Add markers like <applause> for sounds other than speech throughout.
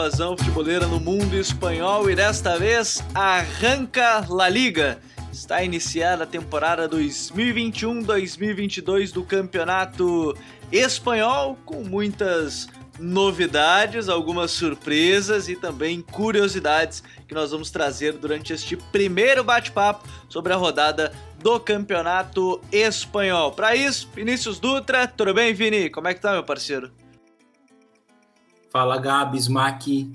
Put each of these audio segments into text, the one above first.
invasão futeboleira no mundo espanhol e desta vez arranca La Liga. Está iniciada a temporada 2021-2022 do Campeonato Espanhol com muitas novidades, algumas surpresas e também curiosidades que nós vamos trazer durante este primeiro bate-papo sobre a rodada do Campeonato Espanhol. Para isso, Vinícius Dutra, tudo bem, Vini? Como é que tá, meu parceiro? Fala, Gabi, Smack.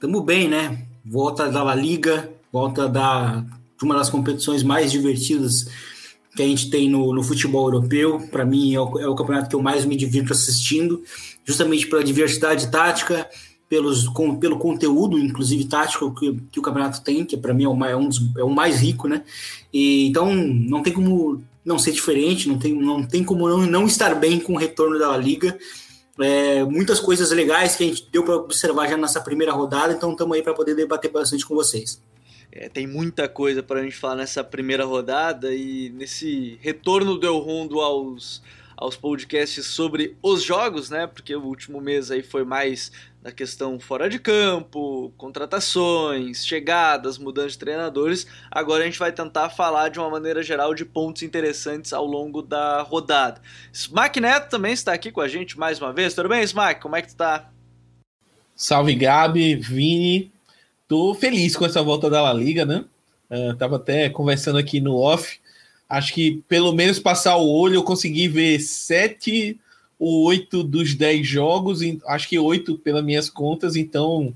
Tamo bem, né? Volta da La Liga, volta da, de uma das competições mais divertidas que a gente tem no, no futebol europeu. Para mim, é o, é o, campeonato que eu mais me divirto assistindo, justamente pela diversidade tática, pelos, com, pelo conteúdo, inclusive tático, que, que o campeonato tem, que para mim é mais, é, um dos, é o mais rico, né? E, então, não tem como não ser diferente, não tem, não tem como não, não estar bem com o retorno da Liga. É, muitas coisas legais que a gente deu para observar já nessa primeira rodada, então estamos aí para poder debater bastante com vocês. É, tem muita coisa para a gente falar nessa primeira rodada e nesse retorno do El Rondo aos, aos podcasts sobre os jogos, né? Porque o último mês aí foi mais da questão fora de campo, contratações, chegadas, mudanças de treinadores. Agora a gente vai tentar falar de uma maneira geral de pontos interessantes ao longo da rodada. Smack Neto também está aqui com a gente mais uma vez. Tudo bem, Smack? Como é que tu tá? Salve Gabi, Vini, Tô feliz com essa volta da La Liga, né? Uh, tava até conversando aqui no off. Acho que pelo menos passar o olho eu consegui ver sete oito dos dez jogos, acho que oito pelas minhas contas, então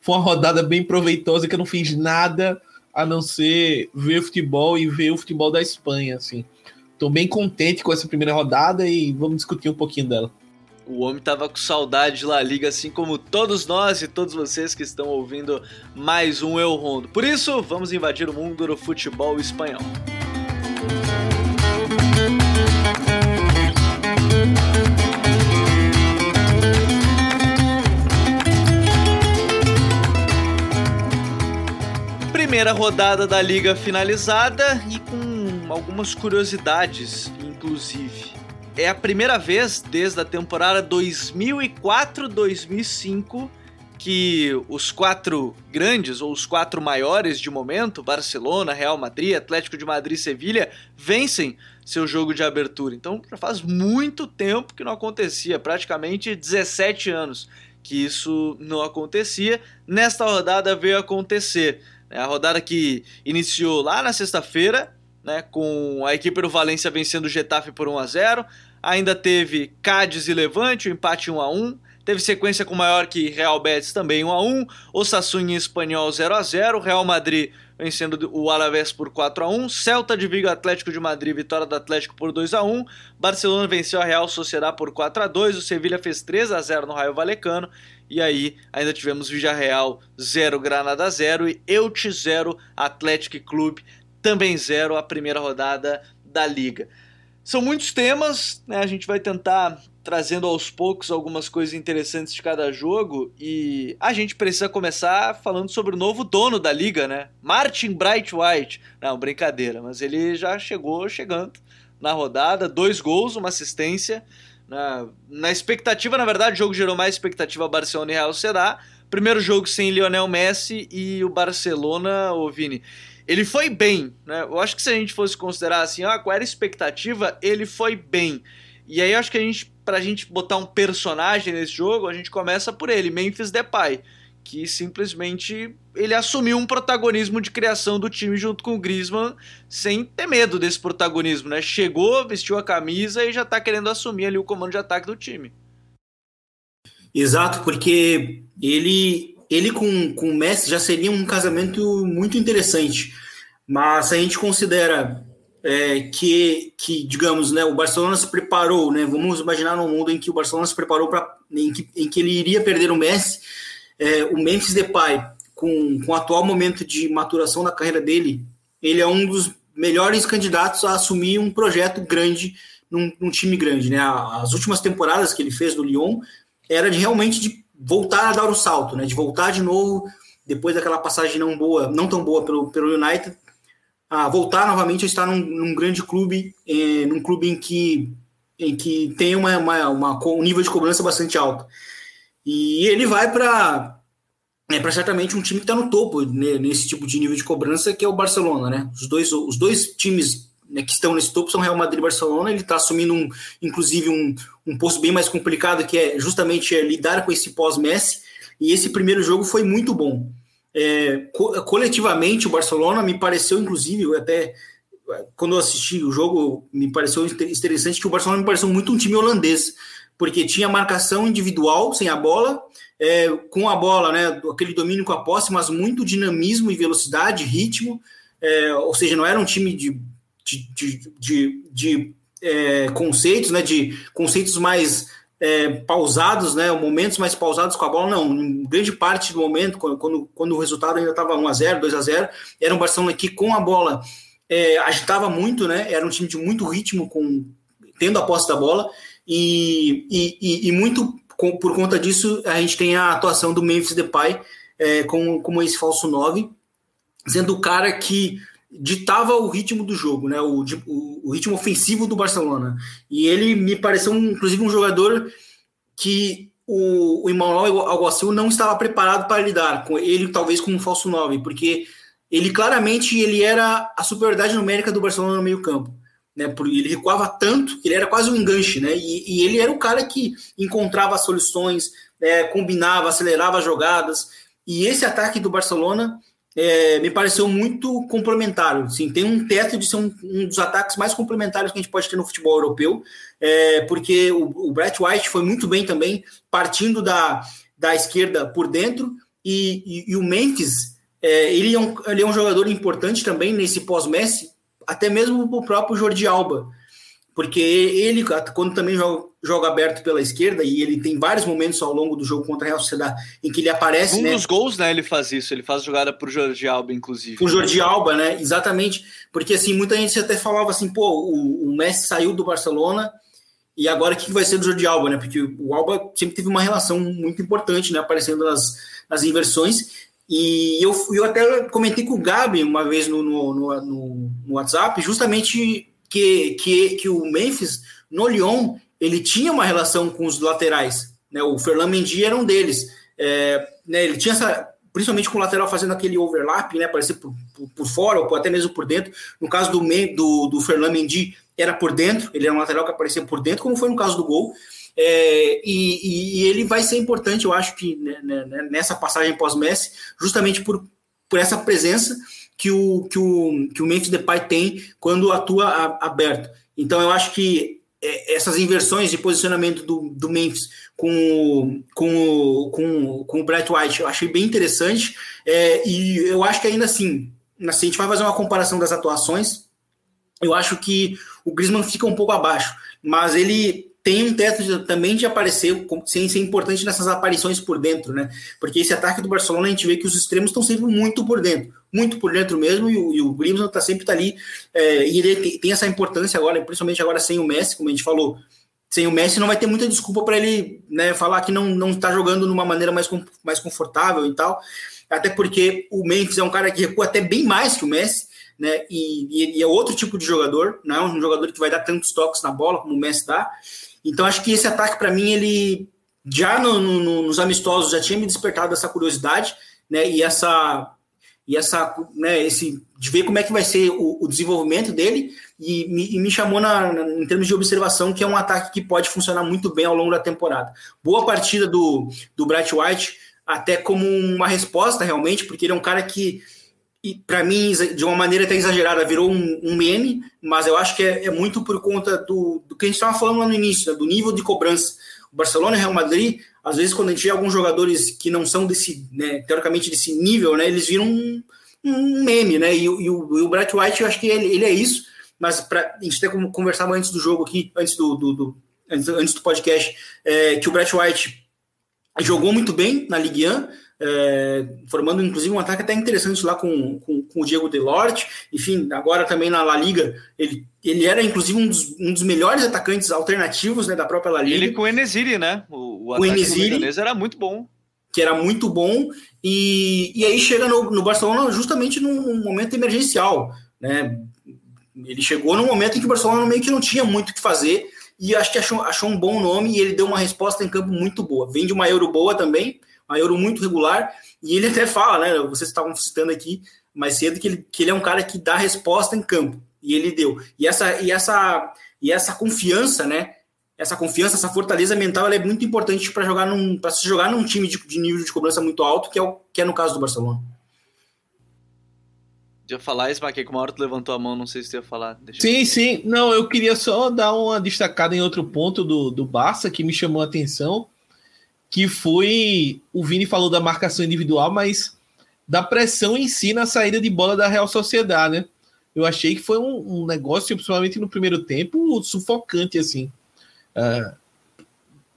foi uma rodada bem proveitosa que eu não fiz nada a não ser ver futebol e ver o futebol da Espanha, assim. Tô bem contente com essa primeira rodada e vamos discutir um pouquinho dela. O homem tava com saudade de La Liga, assim como todos nós e todos vocês que estão ouvindo mais um Eu Rondo. Por isso, vamos invadir o mundo do futebol espanhol. Primeira rodada da liga finalizada e com algumas curiosidades, inclusive é a primeira vez desde a temporada 2004-2005 que os quatro grandes ou os quatro maiores de momento, Barcelona, Real Madrid, Atlético de Madrid e Sevilha, vencem seu jogo de abertura. Então já faz muito tempo que não acontecia, praticamente 17 anos que isso não acontecia. Nesta rodada veio acontecer. É a rodada que iniciou lá na sexta-feira né, com a equipe do Valência vencendo o Getafe por 1 a 0. Ainda teve Cádiz e Levante, o um empate 1 a 1. Teve sequência com maior que Real Betis também 1 a 1, Osasuna e Espanhol 0 a 0, Real Madrid vencendo o Alavés por 4 a 1, Celta de Vigo Atlético de Madrid vitória do Atlético por 2 a 1, Barcelona venceu a Real Sociedad por 4 a 2, o Sevilha fez 3 a 0 no Raio Valecano e aí ainda tivemos Villarreal 0 Granada 0 e Elche 0 Atlético Clube também zero a primeira rodada da liga. São muitos temas, né? A gente vai tentar trazendo aos poucos algumas coisas interessantes de cada jogo e a gente precisa começar falando sobre o novo dono da liga, né? Martin Bright White. Não, brincadeira, mas ele já chegou chegando na rodada, dois gols, uma assistência. Na, na expectativa, na verdade, o jogo gerou mais expectativa Barcelona e Real Sociedad. Primeiro jogo sem Lionel Messi e o Barcelona, ô Vini, ele foi bem, né? Eu acho que se a gente fosse considerar assim, ah, qual era a expectativa, ele foi bem. E aí eu acho que a gente, pra gente botar um personagem nesse jogo, a gente começa por ele, Memphis Depay, que simplesmente ele assumiu um protagonismo de criação do time junto com o Griezmann, sem ter medo desse protagonismo, né? Chegou, vestiu a camisa e já tá querendo assumir ali o comando de ataque do time. Exato, porque ele ele com, com o Messi já seria um casamento muito interessante. Mas a gente considera é, que, que, digamos, né, o Barcelona se preparou, né, vamos imaginar um mundo em que o Barcelona se preparou para em que, em que ele iria perder o Messi, é, o Memphis Depay, com, com o atual momento de maturação da carreira dele, ele é um dos melhores candidatos a assumir um projeto grande num, num time grande, né? As últimas temporadas que ele fez no Lyon era de realmente de voltar a dar o salto, né? De voltar de novo depois daquela passagem não boa, não tão boa pelo, pelo United, a voltar novamente a estar num, num grande clube, é, num clube em que, em que tem uma, uma, uma, um nível de cobrança bastante alto. E ele vai para é para certamente um time que está no topo né, nesse tipo de nível de cobrança, que é o Barcelona, né? Os dois, os dois times né, que estão nesse topo são Real Madrid e Barcelona. Ele está assumindo, um, inclusive, um, um posto bem mais complicado, que é justamente é, lidar com esse pós-Messi. E esse primeiro jogo foi muito bom. É, co coletivamente, o Barcelona me pareceu, inclusive, até quando eu assisti o jogo, me pareceu interessante que o Barcelona me pareceu muito um time holandês, porque tinha marcação individual sem a bola, é, com a bola, né, aquele domínio com a posse, mas muito dinamismo e velocidade, ritmo, é, ou seja, não era um time de, de, de, de, de é, conceitos, né, de conceitos mais é, pausados, né, momentos mais pausados com a bola, não, em grande parte do momento, quando, quando o resultado ainda estava 1x0, 2x0, era um Barcelona que com a bola é, agitava muito, né, era um time de muito ritmo, com tendo a posse da bola, e, e, e muito com, por conta disso, a gente tem a atuação do Memphis Depay é, como, como esse falso 9, sendo o cara que ditava o ritmo do jogo, né? O, o, o, ritmo ofensivo do Barcelona. E ele me pareceu, inclusive, um jogador que o, o Emmanuel Alguacil não estava preparado para lidar com ele, talvez com um falso 9, porque ele claramente ele era a superioridade numérica do Barcelona no meio campo né? Ele recuava tanto que ele era quase um enganche, né? E, e ele era o cara que encontrava soluções, é, combinava, acelerava jogadas. E esse ataque do Barcelona é, me pareceu muito complementar. Assim, tem um teto de ser um, um, dos ataques mais complementares que a gente pode ter no futebol europeu, é, porque o, o Brett White foi muito bem também, partindo da, da esquerda por dentro, e, e, e o Memphis, é, ele, é um, ele é um jogador importante também nesse pós-Messi, até mesmo o próprio Jordi Alba, porque ele, quando também joga, joga, aberto pela esquerda, e ele tem vários momentos ao longo do jogo contra a Real Sociedade em que ele aparece. Um né, dos gols, né? Ele faz isso, ele faz jogada pro Jordi Alba, inclusive. O Jordi Alba, né? Exatamente. Porque assim, muita gente até falava assim, pô, o, o Messi saiu do Barcelona. E agora o que vai ser do Jordi Alba, né? Porque o Alba sempre teve uma relação muito importante, né? Aparecendo nas, nas inversões. E eu, eu até comentei com o Gabi uma vez no, no, no, no WhatsApp, justamente que, que, que o Memphis, no Lyon, ele tinha uma relação com os laterais. Né? O Ferland Mendy era um deles. É, né, ele tinha essa, principalmente com o lateral fazendo aquele overlap, né, aparecer por, por, por, fora ou até mesmo por dentro. No caso do, do, do Mendy, era por dentro, ele era um lateral que aparecia por dentro, como foi no caso do gol. É, e, e, ele vai ser importante, eu acho que né, né, né nessa passagem pós-Messi, justamente por, por essa presença que o, que o, que o Memphis Depay tem quando atua a, aberto. Então eu acho que é, essas inversões de posicionamento do, do Memphis com, com, com, com o Brett White eu achei bem interessante. É, e eu acho que ainda assim, assim, a gente vai fazer uma comparação das atuações. Eu acho que o Griezmann fica um pouco abaixo, mas ele tem um teto de, também de aparecer, sem ser importante nessas aparições por dentro, né? Porque esse ataque do Barcelona a gente vê que os extremos estão sempre muito por dentro, muito por dentro mesmo, e o, e o Griezmann tá sempre tá ali, é, e ele tem, tem, essa importância agora, principalmente agora sem o Messi, como a gente falou, sem o Messi não vai ter muita desculpa para ele né, falar que não, não tá jogando de uma maneira mais, mais confortável e tal, até porque o Memphis é um cara que recua até bem mais que o Messi, né? E, e, é outro tipo de jogador, não é um jogador que vai dar tantos toques na bola como o Messi dá. Então acho que esse ataque para mim ele já no, no, nos amistosos já tinha me despertado essa curiosidade, né? E essa e essa, né, esse de ver como é que vai ser o, o desenvolvimento dele e me, e me chamou na, na, em termos de observação que é um ataque que pode funcionar muito bem ao longo da temporada. Boa partida do, do Bright White, até como uma resposta realmente, porque ele é um cara que e para mim, de uma maneira até exagerada, virou um, um meme, mas eu acho que é, é muito por conta do, do, que a gente estava falando lá no início, né, do nível de cobrança. O Barcelona e o Real Madrid, às vezes, quando a gente vê alguns jogadores que não são desse, né, teoricamente, desse nível, né, eles viram um, um meme, né? E, e, o, e o Bright White, eu acho que ele, ele é isso, mas pra, a gente até conversava antes do jogo aqui, antes do, do, do antes, antes, do podcast, é, que o Bright White jogou muito bem na Ligue 1, é, formando inclusive um ataque até interessante lá com, com, com, o Diego Delorte. Enfim, agora também na La Liga, ele, ele era inclusive um dos, um dos melhores atacantes alternativos né, da própria La Liga. Ele com o Enesiri, né? O, o, o Enesiri, era muito bom. Que era muito bom, e, e aí chega no, no Barcelona justamente num momento emergencial. né? Ele chegou num momento em que o Barcelona meio que não tinha muito o que fazer e acho que achou, achou um bom nome e ele deu uma resposta em campo muito boa. Vem de uma Euro boa também, uma Euro muito regular, e ele até fala, né? Vocês estavam citando aqui mais cedo que ele, que ele é um cara que dá resposta em campo, e ele deu. E essa, e essa, e essa confiança, né? Essa confiança, essa fortaleza mental, é muito importante para jogar num, para se jogar num time de, de nível de cobrança muito alto, que é o que é no caso do Barcelona ia falar, Smack, que uma hora tu levantou a mão, não sei se tu ia falar. Deixa sim, eu... sim. Não, eu queria só dar uma destacada em outro ponto do, do Barça que me chamou a atenção, que foi, o Vini falou da marcação individual, mas da pressão em si na saída de bola da Real Sociedade, né? Eu achei que foi um, um negócio, principalmente no primeiro tempo, sufocante, assim. Uh,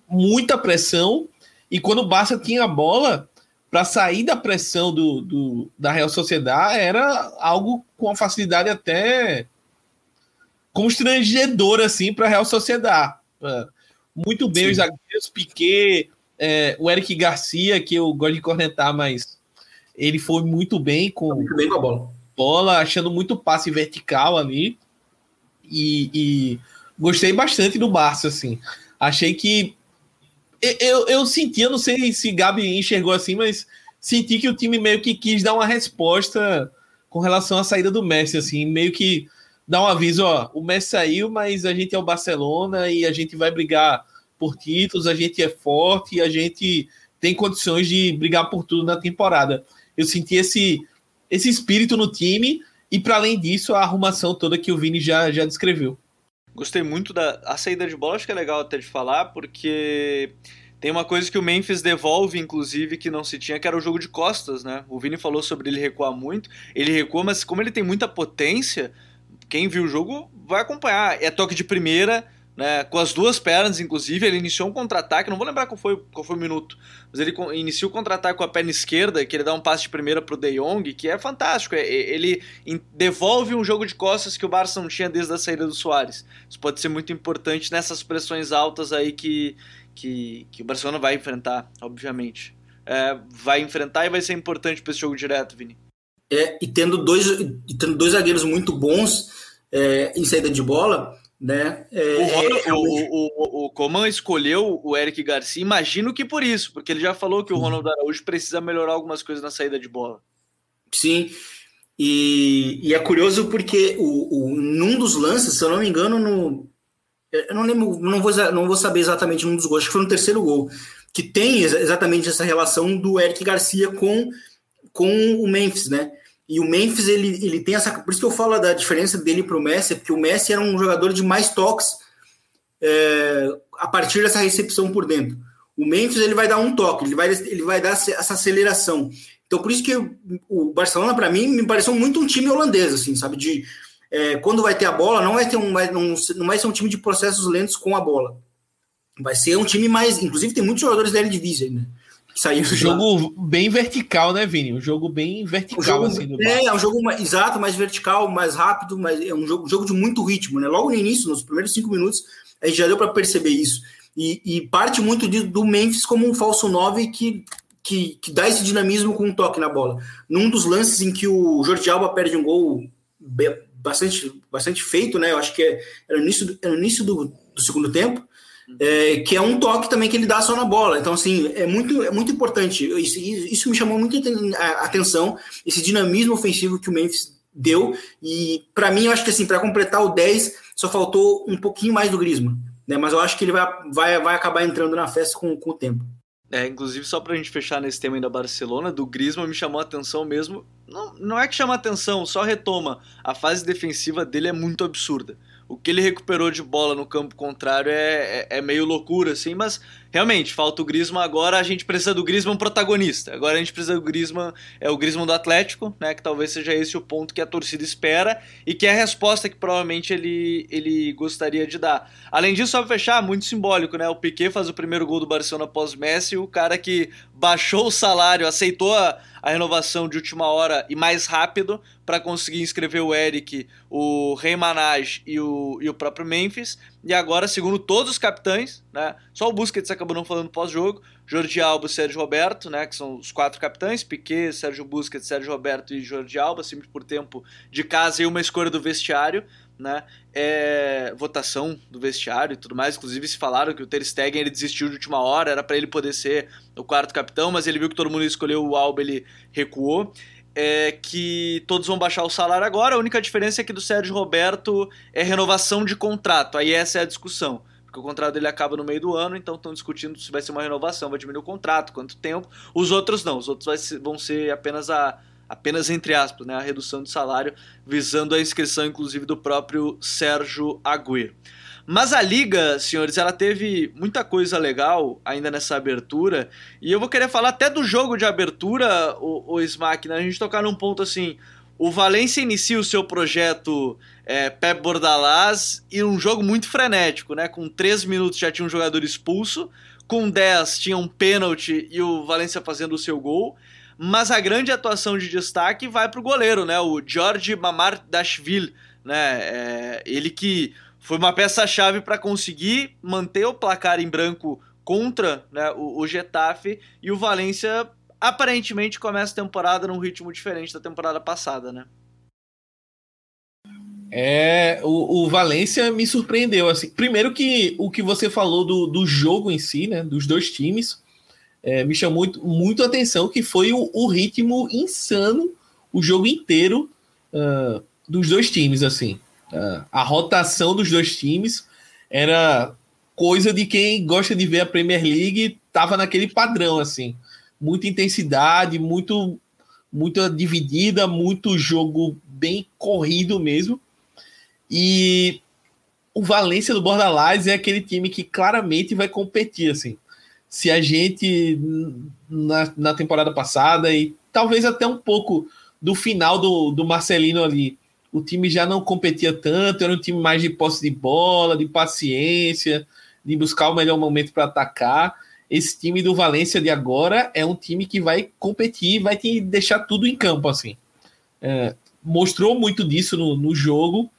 muita pressão, e quando o Barça tinha a bola, para sair da pressão do, do, da Real Sociedade era algo com uma facilidade até constrangedora assim para a Real Sociedade. É, muito bem Sim. os zagueiros, Piquet, é, o Eric Garcia, que eu gosto de cornetar, mas ele foi muito bem com, muito bem com a bola. bola, achando muito passe vertical ali. E, e gostei bastante do Barça, assim. Achei que eu, eu senti, eu não sei se Gabi enxergou assim, mas senti que o time meio que quis dar uma resposta com relação à saída do Messi, assim, meio que dar um aviso, ó, o Messi saiu, mas a gente é o Barcelona e a gente vai brigar por títulos, a gente é forte e a gente tem condições de brigar por tudo na temporada. Eu senti esse, esse espírito no time e, para além disso, a arrumação toda que o Vini já, já descreveu. Gostei muito da a saída de bola, acho que é legal até de falar, porque tem uma coisa que o Memphis devolve, inclusive, que não se tinha, que era o jogo de costas, né? O Vini falou sobre ele recuar muito. Ele recua, mas como ele tem muita potência, quem viu o jogo vai acompanhar. É toque de primeira, né, com as duas pernas, inclusive, ele iniciou um contra-ataque, não vou lembrar qual foi, qual foi o minuto, mas ele inicia o contra-ataque com a perna esquerda, que ele dá um passe de primeira pro De Jong, que é fantástico, é, ele devolve um jogo de costas que o Barça não tinha desde a saída do Soares. Isso pode ser muito importante nessas pressões altas aí que, que, que o Barcelona vai enfrentar, obviamente. É, vai enfrentar e vai ser importante para esse jogo direto, Vini. É, e tendo dois, e tendo dois zagueiros muito bons é, em saída de bola, né? É, o, Ronald, é, o, o, o, Coman escolheu o Eric Garcia, imagino que por isso, porque ele já falou que o Ronald Araújo precisa melhorar algumas coisas na saída de bola. Sim, e, e é curioso porque o, o, num dos lances, se eu não me engano, no, eu não lembro, não vou, não vou saber exatamente num dos gols, acho que foi no terceiro gol, que tem exatamente essa relação do Eric Garcia com, com o Memphis, né? E o Memphis, ele, ele tem essa. Por isso que eu falo da diferença dele para o Messi, porque o Messi era um jogador de mais toques é, a partir dessa recepção por dentro. O Memphis ele vai dar um toque, ele vai, ele vai dar essa aceleração. Então, por isso que o Barcelona, para mim, me pareceu muito um time holandês, assim, sabe? De é, quando vai ter a bola, não vai ter um, não, não vai ser um time de processos lentos com a bola. Vai ser um time mais. Inclusive, tem muitos jogadores da Eredivisie, né? Saiu um jogo bem vertical, né, Vini? Um jogo bem vertical, um jogo, assim, É, é um jogo mais, exato, mais vertical, mais rápido, mas é um jogo, um jogo de muito ritmo, né? Logo no início, nos primeiros cinco minutos, a gente já deu para perceber isso. E, e, parte muito de, do Memphis como um falso 9 que, que, que, dá esse dinamismo com um toque na bola. Num dos lances em que o Jordi Alba perde um gol bastante, bastante feito, né? Eu acho que é, era no início, era no início do, do segundo tempo é, que é um toque também que ele dá só na bola. Então, assim, é muito, é muito importante. Isso, isso me chamou muito a atenção, esse dinamismo ofensivo que o Memphis deu. E, para mim, eu acho que, assim, para completar o 10, só faltou um pouquinho mais do Grisma. Né? Mas eu acho que ele vai, vai, vai acabar entrando na festa com, com o tempo. É, inclusive, só pra gente fechar nesse tema aí da Barcelona, do Griezmann me chamou a atenção mesmo. Não, não é que chama a atenção, só retoma. A fase defensiva dele é muito absurda o que ele recuperou de bola no campo contrário é, é, é, meio loucura, assim, mas realmente, falta o Griezmann agora, a gente precisa do Griezmann protagonista. Agora a gente precisa do Griezmann, é o Griezmann do Atlético, né, que talvez seja esse o ponto que a torcida espera e que é a resposta que provavelmente ele, ele gostaria de dar. Além disso, só pra fechar, muito simbólico, né, o Piquet faz o primeiro gol do Barcelona pós-Messi, o cara que baixou o salário, aceitou a, a renovação de última hora e mais rápido para conseguir inscrever o Eric, o Rei Manage e o, e o próprio Memphis. E agora, segundo todos os capitães, né, só o Busquets acabou não falando pós-jogo, Jordi Alba e Sérgio Roberto, né, que são os quatro capitães, Piquet, Sérgio Busquets, Sérgio Roberto e Jordi Alba, sempre por tempo de casa e uma escolha do vestiário, né, é, votação do vestiário e tudo mais, inclusive se falaram que o Ter Stegen ele desistiu de última hora, era para ele poder ser o quarto capitão, mas ele viu que todo mundo escolheu o Alba, ele recuou, é que todos vão baixar o salário agora. A única diferença é que do Sérgio Roberto é renovação de contrato. Aí essa é a discussão. Porque o contrato dele acaba no meio do ano, então estão discutindo se vai ser uma renovação, vai diminuir o contrato, quanto tempo. Os outros não, os outros vão ser apenas a. Apenas entre aspas, né, a redução de salário, visando a inscrição, inclusive, do próprio Sérgio Agüero. Mas a liga, senhores, ela teve muita coisa legal ainda nessa abertura. E eu vou querer falar até do jogo de abertura, o, o Smack, né? A gente tocar num ponto assim. O Valência inicia o seu projeto é, Pep Bordalás e um jogo muito frenético, né? Com 3 minutos já tinha um jogador expulso, com 10 tinha um pênalti e o Valência fazendo o seu gol. Mas a grande atuação de destaque vai para o goleiro, né? O George Mamardashvili, né? É, ele que foi uma peça-chave para conseguir manter o placar em branco contra né, o, o Getafe e o Valência aparentemente começa a temporada num ritmo diferente da temporada passada, né? É, o, o Valência me surpreendeu. assim. Primeiro que o que você falou do, do jogo em si, né, dos dois times, é, me chamou muito, muito atenção, que foi o, o ritmo insano o jogo inteiro uh, dos dois times, assim. Uh, a rotação dos dois times era coisa de quem gosta de ver a Premier League, tava naquele padrão assim, muita intensidade, muito muita dividida, muito jogo bem corrido mesmo. E o Valência do Bordalás é aquele time que claramente vai competir assim. Se a gente na, na temporada passada e talvez até um pouco do final do, do Marcelino ali o time já não competia tanto, era um time mais de posse de bola, de paciência, de buscar o melhor momento para atacar. Esse time do Valência de agora é um time que vai competir, vai te deixar tudo em campo assim. É, mostrou muito disso no, no jogo.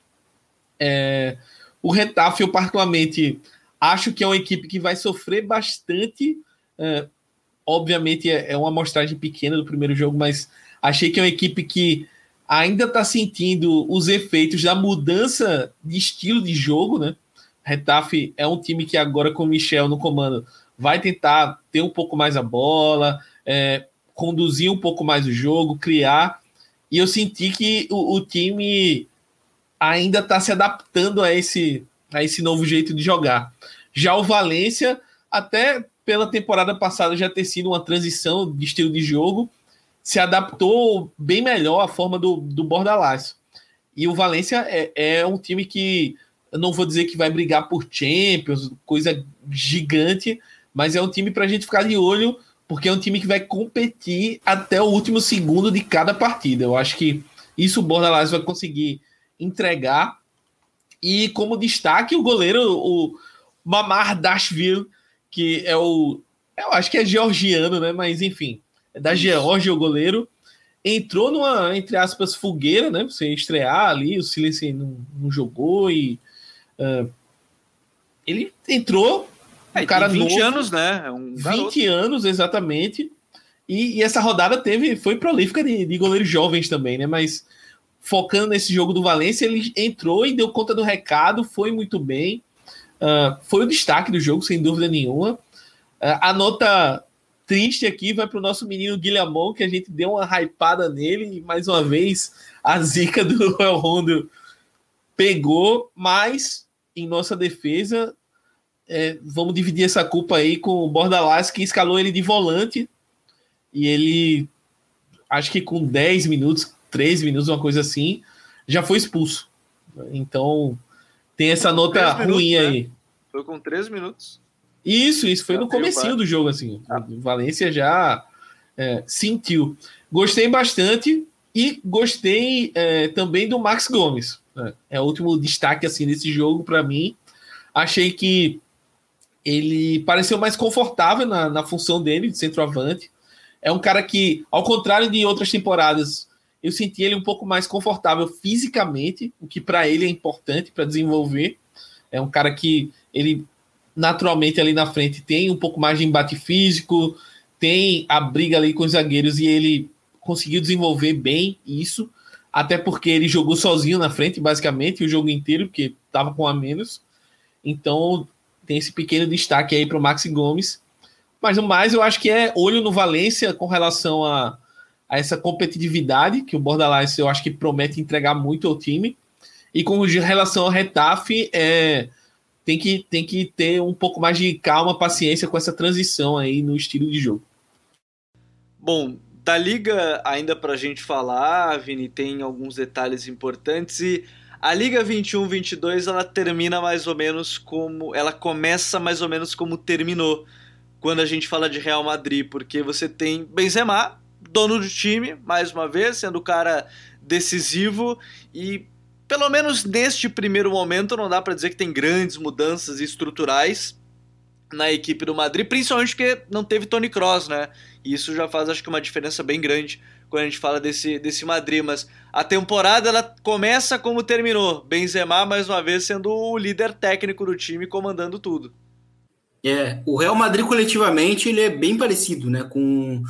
É, o Retafe, eu particularmente acho que é uma equipe que vai sofrer bastante. É, obviamente é, é uma amostragem pequena do primeiro jogo, mas achei que é uma equipe que ainda está sentindo os efeitos da mudança de estilo de jogo, né? Retafe é um time que agora com o Michel no comando vai tentar ter um pouco mais a bola, é, conduzir um pouco mais o jogo, criar. E eu senti que o, o time ainda está se adaptando a esse, a esse novo jeito de jogar. Já o Valência, até pela temporada passada já ter sido uma transição de estilo de jogo, se adaptou bem melhor à forma do, do Bordalás. E o Valência é, é um time que eu não vou dizer que vai brigar por Champions, coisa gigante, mas é um time para a gente ficar de olho, porque é um time que vai competir até o último segundo de cada partida. Eu acho que isso o Bordalás vai conseguir entregar. E como destaque, o goleiro, o Mamar Dashville, que é o. Eu acho que é georgiano, né? Mas enfim, da Geórgia, o goleiro, entrou numa, entre aspas, fogueira, né? Você estrear ali, o Silêncio não, não jogou e. Uh, ele entrou. É, um cara 20 novo, anos, né? É um 20 anos, exatamente. E, e, essa rodada teve, foi prolífica de, de goleiros jovens também, né? Mas focando nesse jogo do Valência, ele entrou e deu conta do recado, foi muito bem. Uh, foi o destaque do jogo, sem dúvida nenhuma. Uh, a nota triste aqui vai para o nosso menino Guilhermão, que a gente deu uma hypada nele e mais uma vez a zica do <laughs> El Rondo pegou, mas em nossa defesa é, vamos dividir essa culpa aí com o Bordalás, que escalou ele de volante e ele, acho que com 10 minutos, 13 minutos, uma coisa assim, já foi expulso. Então tem essa nota ruim minutos, aí. Né? Foi com 13 minutos. Isso, isso foi já no comecinho do jogo, assim. Ah. O Valência já é, sentiu. Gostei bastante e gostei é, também do Max Gomes. Né? É o último destaque assim desse jogo para mim. Achei que ele pareceu mais confortável na, na função dele de centroavante. É um cara que, ao contrário de outras temporadas, eu senti ele um pouco mais confortável fisicamente, o que para ele é importante para desenvolver. É um cara que ele naturalmente ali na frente tem um pouco mais de embate físico, tem a briga ali com os zagueiros e ele conseguiu desenvolver bem isso, até porque ele jogou sozinho na frente, basicamente, o jogo inteiro, porque estava com a menos. Então tem esse pequeno destaque aí para o Maxi Gomes. Mas no mais, eu acho que é olho no Valência com relação a, a essa competitividade que o Bordalás eu acho que promete entregar muito ao time. E com relação ao Retafe, é, tem, que, tem que ter um pouco mais de calma, paciência com essa transição aí no estilo de jogo. Bom, da liga ainda para a gente falar, Vini, tem alguns detalhes importantes e a Liga 21-22 ela termina mais ou menos como. Ela começa mais ou menos como terminou quando a gente fala de Real Madrid, porque você tem Benzema, dono do time, mais uma vez, sendo o cara decisivo e pelo menos neste primeiro momento não dá para dizer que tem grandes mudanças estruturais na equipe do Madrid, principalmente porque não teve Tony Kroos, né? E isso já faz acho que uma diferença bem grande quando a gente fala desse, desse Madrid, mas a temporada ela começa como terminou, Benzema mais uma vez sendo o líder técnico do time, comandando tudo. É, o Real Madrid coletivamente ele é bem parecido, né, com,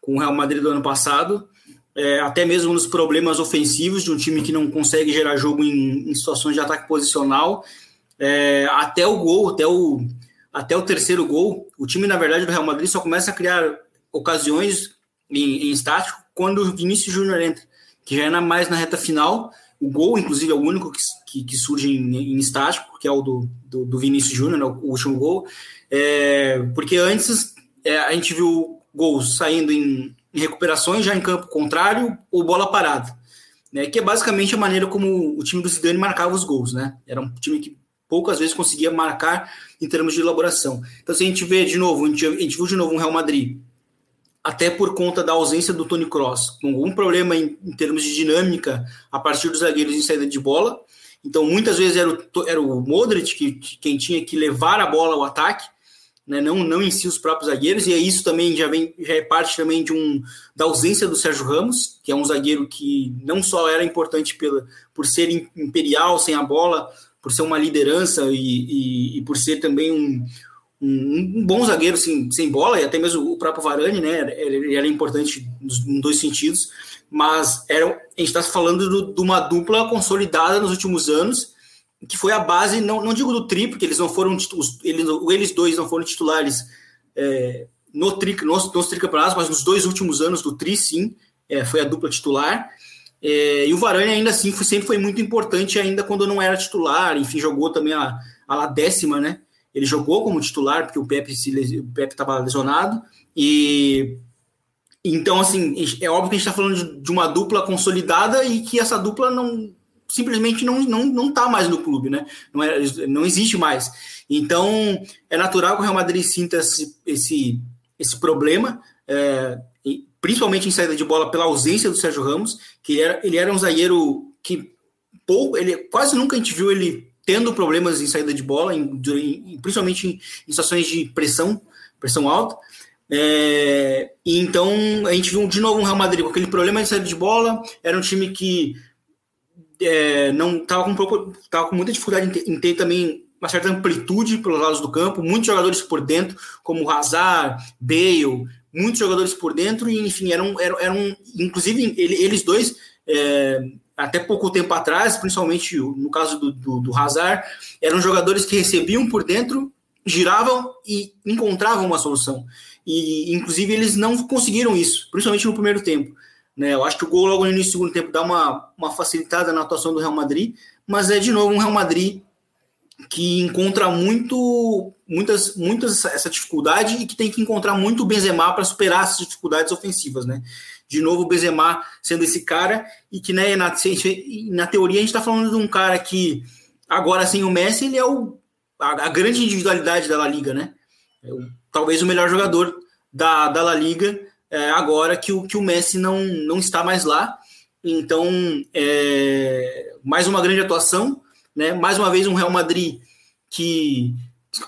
com o Real Madrid do ano passado, é, até mesmo nos problemas ofensivos de um time que não consegue gerar jogo em, em situações de ataque posicional, é, até o gol, até o, até o terceiro gol, o time na verdade do Real Madrid só começa a criar ocasiões em, em estático quando o Vinícius Júnior entra, que já é mais na reta final. O gol, inclusive, é o único que, que, que surge em, em, estático, que é o do, do, do Vinícius Júnior, né, o último gol. É, porque antes é, a gente viu gols saindo em, em, recuperações, já em campo contrário, ou bola parada. Né, que é basicamente a maneira como o time do Zidane marcava os gols. Né? Era um time que poucas vezes conseguia marcar em termos de elaboração. Então, se a gente vê de novo, a gente, a gente viu de novo um Real Madrid até por conta da ausência do Tony Cross, com algum problema em, em, termos de dinâmica a partir dos zagueiros em saída de bola. Então, muitas vezes era o, era o Modric que, quem tinha que levar a bola ao ataque, né, não, não em si os próprios zagueiros, e isso também já, vem, já é parte também de um, da ausência do Sérgio Ramos, que é um zagueiro que não só era importante pela, por ser imperial sem a bola, por ser uma liderança e, e, e por ser também um, um, um, bom zagueiro sem, sem bola, e até mesmo o próprio Varane, né? Ele era importante em dois sentidos, mas era, a gente está falando do, de uma dupla consolidada nos últimos anos, que foi a base, não, não digo do tri, porque eles não foram eles, eles dois não foram titulares é, no tri, nos, nos tricampeonatos, mas nos dois últimos anos do tri, sim, é, foi a dupla titular. É, e o Varane ainda assim foi, sempre foi muito importante, ainda quando não era titular, enfim, jogou também a, a décima, né? Ele jogou como titular, porque o Pepe estava lesionado, e então, assim, é óbvio que a gente está falando de, de, uma dupla consolidada e que essa dupla não simplesmente não não não está mais no clube, né? Não, é, não existe mais. Então, é natural que o Real Madrid sinta esse, esse, esse problema, é, principalmente em saída de bola pela ausência do Sérgio Ramos, que ele era, ele era um zagueiro que pouco, ele quase nunca a gente viu ele tendo problemas em saída de bola, em, em, principalmente em, em, situações de pressão, pressão alta. É, então a gente viu de novo um Real Madrid com aquele problema de saída de bola. Era um time que é, não estava com, um tava com muita dificuldade em ter, em ter, também uma certa amplitude pelos lados do campo, muitos jogadores por dentro, como Hazard, Bale, muitos jogadores por dentro, e enfim, eram, eram, eram inclusive eles dois. É, até pouco tempo atrás, principalmente no caso do, do, do Hazard, eram jogadores que recebiam por dentro, giravam e encontravam uma solução. E, inclusive, eles não conseguiram isso, principalmente no primeiro tempo. Né? Eu acho que o gol logo no início do segundo tempo dá uma, uma facilitada na atuação do Real Madrid, mas é de novo um Real Madrid que encontra muito muitas muitas essa dificuldade e que tem que encontrar muito o Benzema para superar essas dificuldades ofensivas, né? de novo o Benzema sendo esse cara, e que né, na, na teoria a gente está falando de um cara que agora sem o Messi, ele é o, a, a grande individualidade da La Liga, né? É o, talvez o melhor jogador da, da La Liga, é, agora que o, que o Messi não, não está mais lá. Então, é, mais uma grande atuação, né? Mais uma vez um Real Madrid que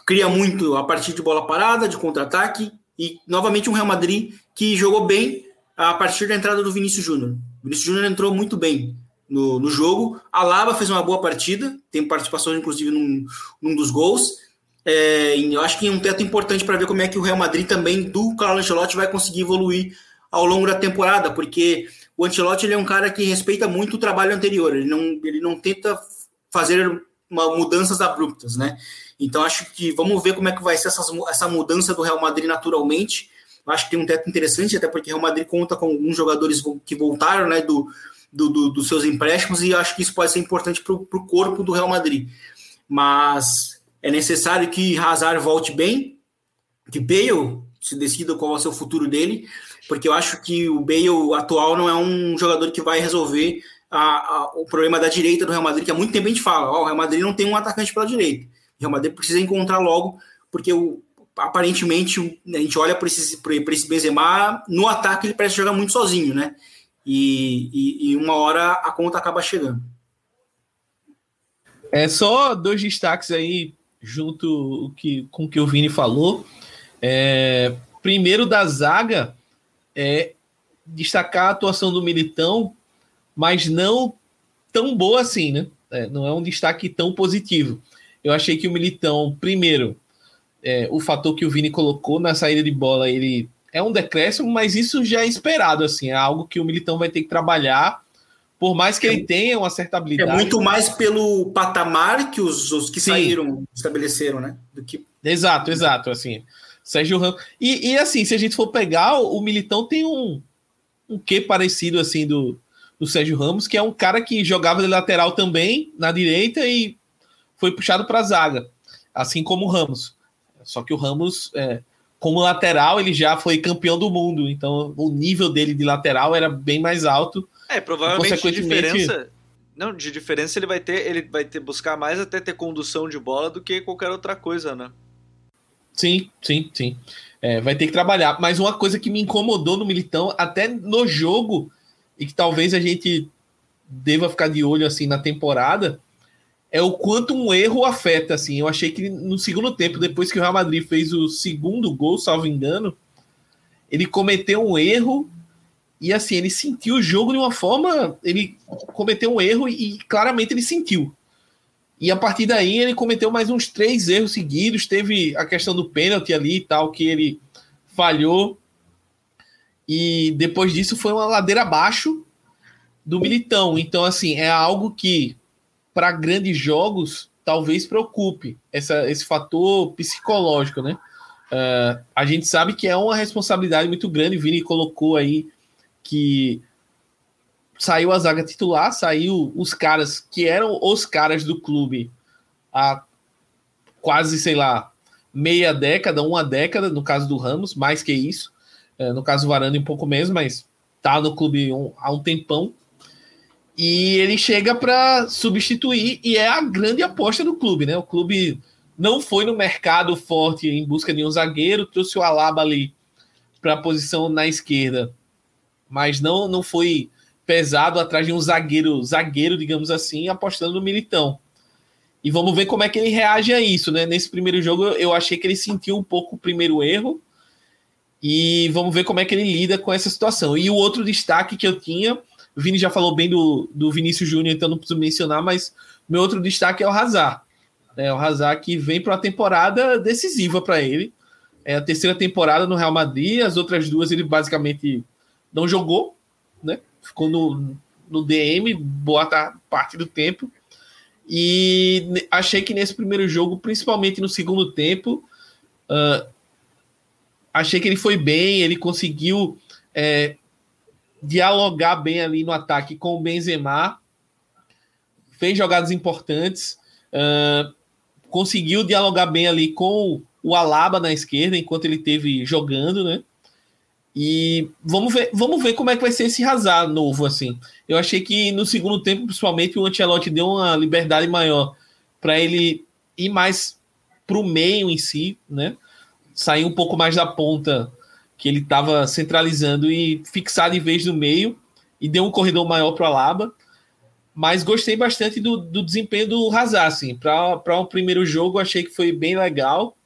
cria muito a partir de bola parada, de contra-ataque, e novamente um Real Madrid que jogou bem, a partir da entrada do Vinícius Júnior. Vinícius Júnior entrou muito bem. no, no jogo. A Laba fez uma boa partida, tem participação inclusive num, num dos gols. É, eu acho que é um teto importante para ver como é que o Real Madrid também, do Carlo Ancelotti, vai conseguir evoluir ao longo da temporada, porque o Ancelotti ele é um cara que respeita muito o trabalho anterior, ele não, ele não tenta fazer uma, mudanças abruptas, né? Então acho que vamos ver como é que vai ser essas, essa mudança do Real Madrid naturalmente. Acho que tem um teto interessante, até porque o Real Madrid conta com alguns jogadores que voltaram, né, do, do, do dos seus empréstimos, e acho que isso pode ser importante para o corpo do Real Madrid. Mas é necessário que Hazard volte bem, que Bale se decida qual ser o futuro dele, porque eu acho que o Bale atual não é um jogador que vai resolver a, a, o problema da direita do Real Madrid, que há muito tempo a gente fala, ó, o Real Madrid não tem um atacante pela direita. O Real Madrid precisa encontrar logo, porque o, aparentemente a gente olha para esse, esse Benzema, no ataque ele parece jogar muito sozinho, né? E, e, e uma hora a conta acaba chegando. É só dois destaques aí junto que, com o que o Vini falou. É, primeiro da zaga, é destacar a atuação do Militão, mas não tão boa assim, né? É, não é um destaque tão positivo. Eu achei que o Militão, primeiro, é, o fator que o Vini colocou na saída de bola, ele é um decréscimo, mas isso já é esperado, assim, é algo que o Militão vai ter que trabalhar por mais que é, ele tenha uma certa habilidade. É muito mais pelo patamar que os, os que Sim. saíram estabeleceram, né? Do que... Exato, exato. Assim, Sérgio Ramos. E, e assim, se a gente for pegar, o, Militão tem um, um quê parecido assim do, do Sérgio Ramos, que é um cara que jogava de lateral também, na direita, e foi puxado para a zaga, assim como o Ramos. Só que o Ramos, é, como lateral, ele já foi campeão do mundo, então o nível dele de lateral era bem mais alto é, provavelmente de diferença. Não, de diferença ele vai ter, ele vai ter buscar mais até ter condução de bola do que qualquer outra coisa, né? Sim, sim, sim. É, vai ter que trabalhar. Mas uma coisa que me incomodou no Militão, até no jogo, e que talvez a gente deva ficar de olho assim na temporada, é o quanto um erro afeta. Assim, eu achei que no segundo tempo, depois que o Real Madrid fez o segundo gol, salvo engano, ele cometeu um erro e assim, ele sentiu o jogo de uma forma. Ele cometeu um erro e claramente ele sentiu. E a partir daí ele cometeu mais uns três erros seguidos. Teve a questão do pênalti ali e tal, que ele falhou. E depois disso foi uma ladeira abaixo do Militão. Então, assim, é algo que, para grandes jogos, talvez preocupe essa, esse fator psicológico, né? Uh, a gente sabe que é uma responsabilidade muito grande. Vini colocou aí que saiu a zaga titular, saiu os caras que eram os caras do clube há quase, sei lá, meia década, uma década, no caso do Ramos, mais que isso. É, no caso do Varane, um pouco menos, mas tá no clube há um tempão. E ele chega para substituir e é a grande aposta do clube, né? O clube não foi no mercado forte em busca de um zagueiro, trouxe o Alaba ali para a posição na esquerda mas não, não foi pesado atrás de um zagueiro, zagueiro, digamos assim, apostando no Militão. E vamos ver como é que ele reage a isso, né? Nesse primeiro jogo eu achei que ele sentiu um pouco o primeiro erro. E vamos ver como é que ele lida com essa situação. E o outro destaque que eu tinha, o Vini já falou bem do, do Vinícius Júnior, então não preciso mencionar, mas meu outro destaque é o Hazard. É o Hazard que vem para uma temporada decisiva para ele. É a terceira temporada no Real Madrid, as outras duas ele basicamente não jogou, né? Ficou no, no DM boa parte do tempo. E achei que nesse primeiro jogo, principalmente no segundo tempo, uh, achei que ele foi bem, ele conseguiu é, dialogar bem ali no ataque com o Benzema, fez jogadas importantes, uh, conseguiu dialogar bem ali com o Alaba na esquerda, enquanto ele teve jogando, né? E vamos ver, vamos ver como é que vai ser esse Hazard novo, assim. Eu achei que no segundo tempo, principalmente, o Ancelotti deu uma liberdade maior para ele ir mais para o meio em si, né? Sair um pouco mais da ponta que ele estava centralizando e fixar de vez no meio e deu um corredor maior para o Alaba. Mas gostei bastante do, do desempenho do Hazard, assim. Para um primeiro jogo, achei que foi bem legal.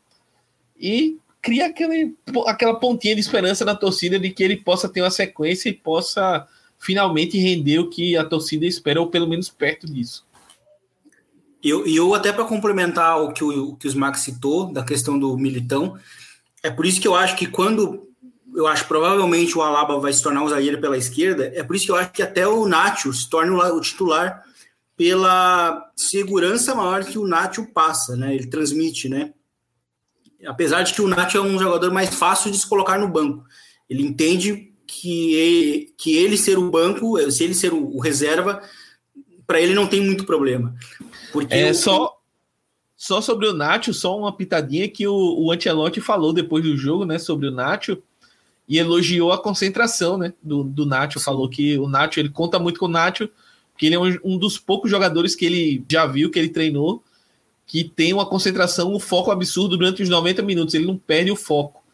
E cria aquele, aquela pontinha de esperança na torcida de que ele possa ter uma sequência e possa finalmente render o que a torcida espera, ou pelo menos perto disso. E eu, eu, até para complementar o que o, que o Smack citou, da questão do Militão, é por isso que eu acho que quando eu acho provavelmente o Alaba vai se tornar um zagueiro pela esquerda, é por isso que eu acho que até o Nacho se torna o titular pela segurança maior que o Nacho passa, né? Ele transmite, né? Apesar de que o Nacho é um jogador mais fácil de se colocar no banco. Ele entende que ele, que ele ser o banco, se ele ser o, o reserva, para ele não tem muito problema. Porque é o, só só sobre o Nacho, só uma pitadinha que o, o Ancelotti falou depois do jogo, né, sobre o Nacho e elogiou a concentração, né, do, do Nacho, falou que o Nacho, ele conta muito com o Nacho, que ele é um, um dos poucos jogadores que ele já viu, que ele treinou, que tem uma concentração, um foco absurdo durante os 90 minutos, ele não perde o foco.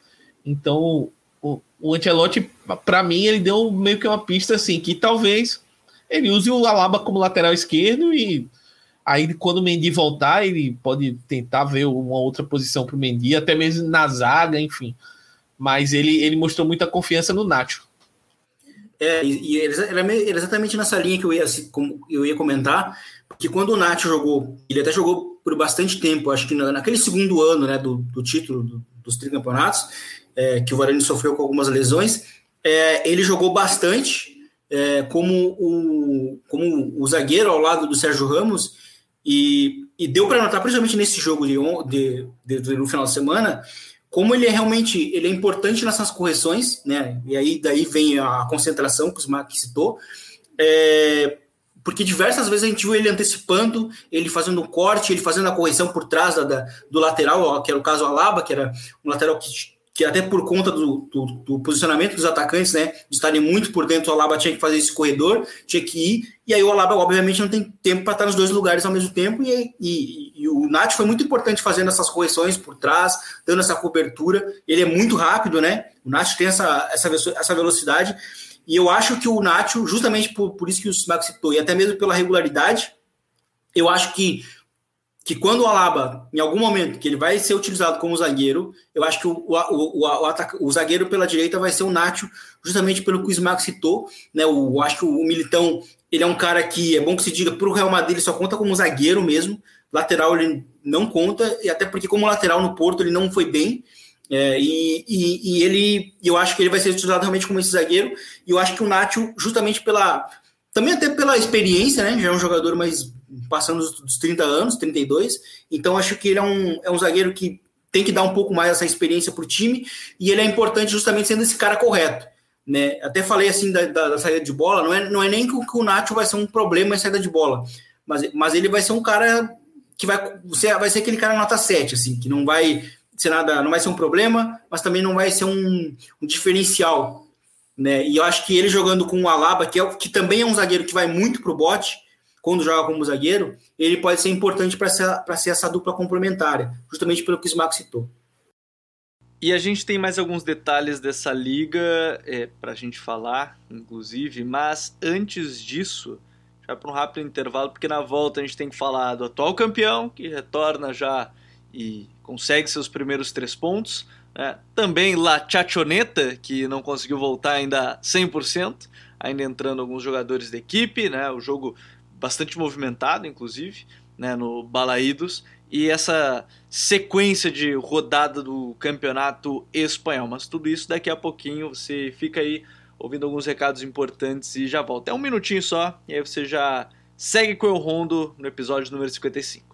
Então, o, o Ancelotti, para mim, ele deu meio que uma pista assim, que talvez ele use o Alaba como lateral esquerdo e aí quando o Mendy voltar, ele pode tentar ver uma outra posição para o Mendy, até mesmo na zaga, enfim. Mas ele, ele mostrou muita confiança no Nacho. É, e era exatamente nessa linha que eu ia, eu ia comentar, porque quando o Nacho jogou, ele até jogou por bastante tempo, acho que naquele segundo ano né, do, do título do, dos tricampeonatos, é, que o Varane sofreu com algumas lesões, é, ele jogou bastante é, como, o, como o zagueiro ao lado do Sérgio Ramos, e, e deu para notar, principalmente nesse jogo de, de, de, de, no final de semana, como ele é realmente ele é importante nessas correções, né? E aí daí vem a concentração que o Smack citou. É, porque diversas vezes a gente viu ele antecipando, ele fazendo um corte, ele fazendo a correção por trás da, da do lateral, que era o caso Alaba, que era um lateral que que até por conta do, do, do, posicionamento dos atacantes, né, de estarem muito por dentro, o Alaba tinha que fazer esse corredor, tinha que ir, e aí o Alaba, obviamente, não tem tempo para estar nos dois lugares ao mesmo tempo, e, e, e o Nath foi muito importante fazendo essas correções por trás, dando essa cobertura, ele é muito rápido, né, o Nath tem essa, essa, essa velocidade, e eu acho que o Nacho, justamente por, por isso que o Smack citou, e até mesmo pela regularidade, eu acho que que quando o Alaba, em algum momento, que ele vai ser utilizado como zagueiro, eu acho que o, o, o, o, o zagueiro pela direita vai ser o Nacho, justamente pelo que o Smack citou. Né? Eu acho que o Militão ele é um cara que é bom que se diga, para o Real Madrid ele só conta como zagueiro mesmo, lateral ele não conta, e até porque como lateral no Porto ele não foi bem, é, e, e, e, ele, eu acho que ele vai ser utilizado realmente como esse zagueiro, e eu acho que o Nacho, justamente pela, também até pela experiência, né, já é um jogador mais passando dos 30 anos, 32. Então acho que ele é um, é um zagueiro que tem que dar um pouco mais essa experiência para o time e ele é importante justamente sendo esse cara correto. Né? Até falei assim da, da, da saída de bola, não é, não é nem que o, Nacho vai ser um problema em saída de bola, mas, mas ele vai ser um cara que vai, você vai ser aquele cara nota 7, assim, que não vai ser nada, não vai ser um problema, mas também não vai ser um, um diferencial. Né? E eu acho que ele jogando com o Alaba, que, é, que também é um zagueiro que vai muito pro bote, quando joga como zagueiro, ele pode ser importante para ser, ser essa dupla complementar, justamente pelo que o Smack citou. E a gente tem mais alguns detalhes dessa liga é, para a gente falar, inclusive, mas antes disso, já para um rápido intervalo, porque na volta a gente tem que falar do atual campeão, que retorna já e consegue seus primeiros três pontos. Né? Também La Chachoneta, que não conseguiu voltar ainda 100%, ainda entrando alguns jogadores da equipe. Né? O jogo bastante movimentado, inclusive, né, no Balaídos, e essa sequência de rodada do campeonato espanhol. Mas tudo isso daqui a pouquinho, você fica aí ouvindo alguns recados importantes e já volta. É um minutinho só, e aí você já segue com o Rondo no episódio número 55.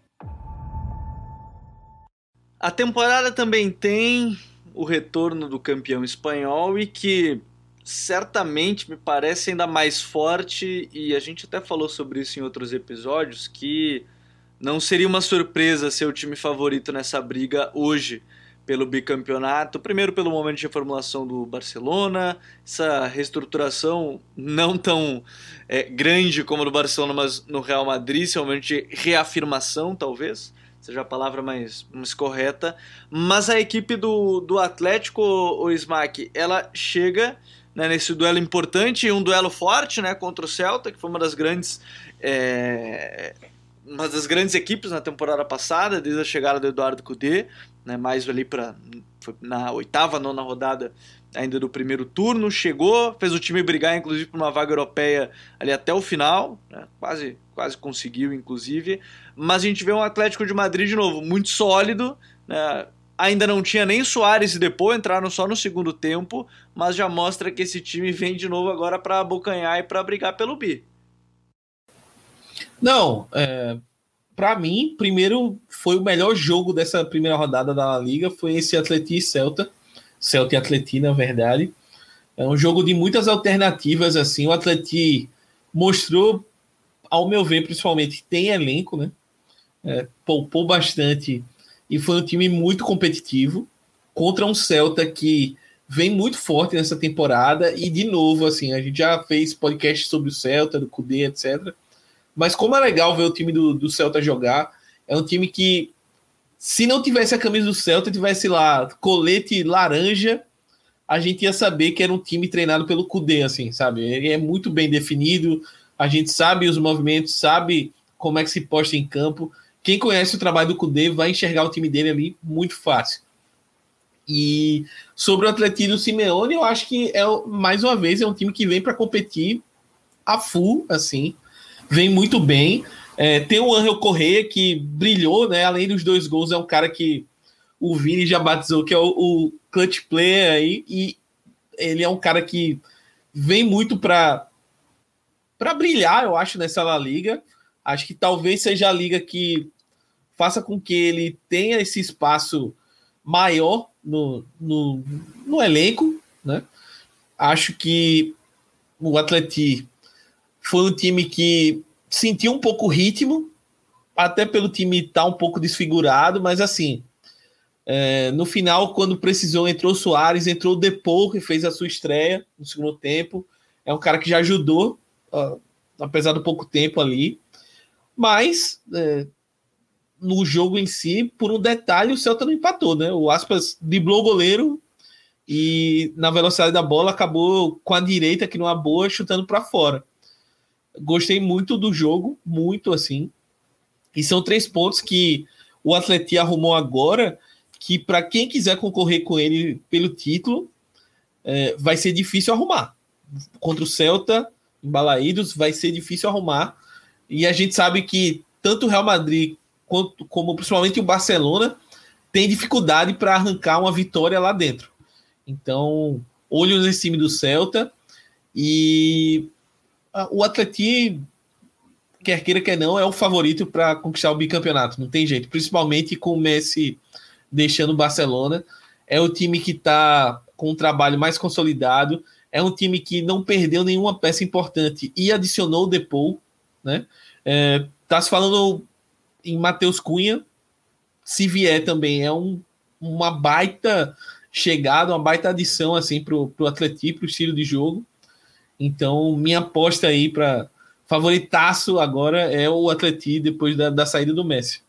A temporada também tem o retorno do campeão espanhol e que certamente me parece ainda mais forte e a gente até falou sobre isso em outros episódios que não seria uma surpresa ser o time favorito nessa briga hoje pelo bicampeonato. Primeiro pelo momento de reformulação do Barcelona, essa reestruturação não tão é, grande como do Barcelona, mas no Real Madrid, esse momento de reafirmação talvez seja a palavra mais, mais correta. Mas a equipe do, do Atlético, o Smack, ela chega né, nesse duelo importante, um duelo forte né, contra o Celta, que foi uma das grandes. É, uma das grandes equipes na temporada passada, desde a chegada do Eduardo Cudê, né, mais ali para na oitava, nona rodada ainda do primeiro turno, chegou, fez o time brigar inclusive por uma vaga europeia ali até o final, né, quase quase conseguiu, inclusive. Mas a gente vê um Atlético de Madrid de novo, muito sólido, né? Ainda não tinha nem Soares e Depô, entraram só no segundo tempo, mas já mostra que esse time vem de novo agora para abocanhar e para brigar pelo bi. Não, é, para mim, primeiro foi o melhor jogo dessa primeira rodada da Liga, foi esse Atleti e Celta, Celta e Atleti, na verdade. É um jogo de muitas alternativas, assim, o Atleti mostrou ao meu ver, principalmente, tem elenco, né? É, poupou bastante e foi um time muito competitivo contra um Celta que vem muito forte nessa temporada e de novo, assim, a gente já fez podcast sobre o Celta, do Cudê, etc. Mas como é legal ver o time do, do Celta jogar, é um time que se não tivesse a camisa do Celta, tivesse lá colete laranja, a gente ia saber que era um time treinado pelo Cudê, assim, sabe? Ele é muito bem definido, a gente sabe os movimentos, sabe como é que se posta em campo. Quem conhece o trabalho do Cudê vai enxergar o time dele ali muito fácil. E sobre o Atlético Simeone, eu acho que é mais uma vez é um time que vem para competir a full, assim, vem muito bem. É, tem o Angel Correia que brilhou, né? Além dos dois gols, é um cara que o Vini já batizou que é o, o clutch player aí, e ele é um cara que vem muito para para brilhar, eu acho, nessa La Liga. Acho que talvez seja a liga que faça com que ele tenha esse espaço maior no, no, no elenco, né? Acho que o Atleti foi um time que sentiu um pouco o ritmo, até pelo time estar tá um pouco desfigurado, mas assim, é, no final, quando precisou, entrou o Soares, entrou o Depou, que fez a sua estreia no segundo tempo. É um cara que já ajudou uh, apesar do pouco tempo ali. Mas é, no jogo em si, por um detalhe, o Celta não empatou, né? O Aspas driblou o goleiro e na velocidade da bola acabou com a direita, que numa boa, chutando para fora. Gostei muito do jogo, muito assim. E são três pontos que o Atleti arrumou agora, que para quem quiser concorrer com ele pelo título, é, vai ser difícil arrumar. Contra o Celta, embalaídos, vai ser difícil arrumar. E a gente sabe que tanto o Real Madrid quanto como principalmente o Barcelona tem dificuldade para arrancar uma vitória lá dentro. Então, olho nesse time do Celta e o Atleti, quer queira quer não, é o favorito para conquistar o bicampeonato, não tem jeito, principalmente com o Messi deixando o Barcelona. É o time que está com um trabalho mais consolidado, é um time que não perdeu nenhuma peça importante e adicionou o Depou, né? É, tá se falando em Matheus Cunha, se vier também, é um, uma baita chegada, uma baita adição assim pro, pro Atlético, pro estilo de jogo. Então, minha aposta aí para favoritaço agora é o Atlético depois da, da saída do Messi.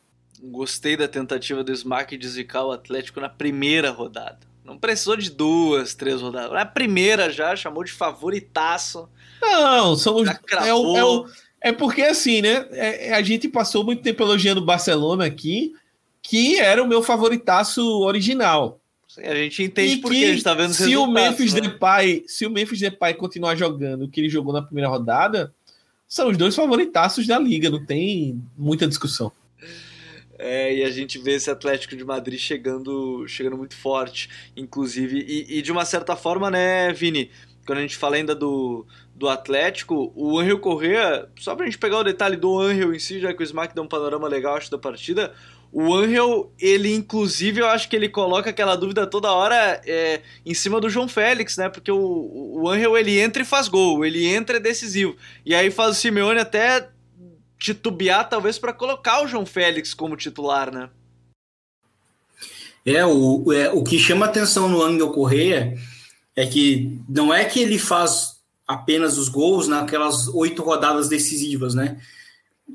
Gostei da tentativa do Smack de zicar o Atlético na primeira rodada. Não precisou de duas, três rodadas. Na primeira já, chamou de favoritaço. Não, somos. É, o, é, o, é, porque assim, né? É, é, a gente passou muito tempo elogiando o Barcelona aqui, que era o meu favoritaço original. Sim, a gente entende porque a gente tá vendo se o Memphis né? Depay, Se o Memphis Depay continuar jogando o que ele jogou na primeira rodada, são os dois favoritaços da liga, não tem muita discussão. É, e a gente vê esse Atlético de Madrid chegando, chegando muito forte, inclusive. E, e, de uma certa forma, né, Vini? Quando a gente fala ainda do, do Atlético, o Angel Correa, só pra gente pegar o detalhe do Angel em si, já que o Smack deu um panorama legal acho, da partida, o Angel, ele inclusive, eu acho que ele coloca aquela dúvida toda hora é, em cima do João Félix, né? Porque o, o Angel, ele entra e faz gol, ele entra e é decisivo. E aí faz o Simeone até titubear, talvez, para colocar o João Félix como titular, né? É, o, é, o que chama atenção no Angel Correa é que não é que ele faz apenas os gols naquelas oito rodadas decisivas, né?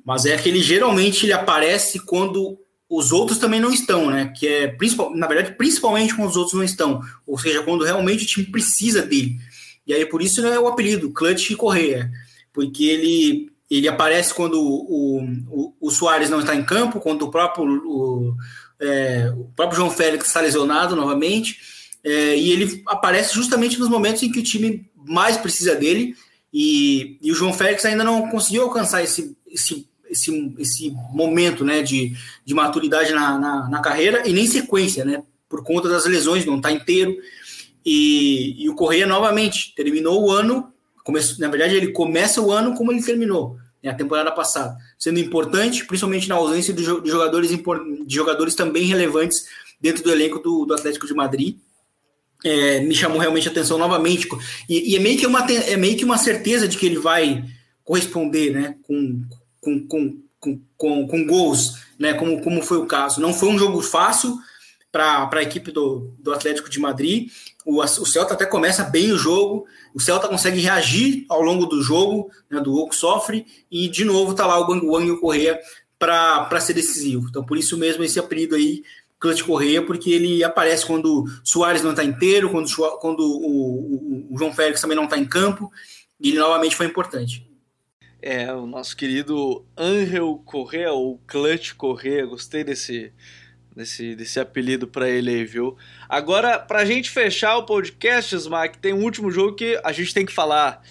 Mas é que ele geralmente ele aparece quando os outros também não estão, né? Que é principal, na verdade, principalmente quando os outros não estão, ou seja, quando realmente o time precisa dele. E aí por isso é o apelido, Clutch Correia, porque ele ele aparece quando o, o, o Soares não está em campo, quando o próprio o, é, o próprio João Félix está lesionado novamente, é, e ele aparece justamente nos momentos em que o time mais precisa dele, e, e o João Félix ainda não conseguiu alcançar esse, esse, esse, esse momento né, de, de maturidade na, na, na carreira, e nem sequência, né, por conta das lesões, não está inteiro, e, e o Correia novamente terminou o ano, começou, na verdade ele começa o ano como ele terminou, né, a temporada passada, sendo importante, principalmente na ausência de jogadores, de jogadores também relevantes dentro do elenco do, do Atlético de Madrid, é, me chamou realmente a atenção novamente. E, e, é, meio que uma, é meio que uma certeza de que ele vai corresponder né, com, com, com, com, com, gols, né, como, como foi o caso. Não foi um jogo fácil para a equipe do, do Atlético de Madrid. O, o Celta até começa bem o jogo, o Celta consegue reagir ao longo do jogo, né, do gol que sofre, e de novo está lá o Angel Correa para ser decisivo. Então, por isso mesmo, esse apelido aí Clutch Correia, porque ele aparece quando Soares não está inteiro, quando, quando o, o, o, João Félix também não está em campo, e ele novamente foi importante. É, o nosso querido Angel Correa, ou Clutch Correa, gostei desse, desse, desse apelido para ele aí, viu? Agora, para a gente fechar o podcast, Smack, tem um último jogo que a gente tem que falar,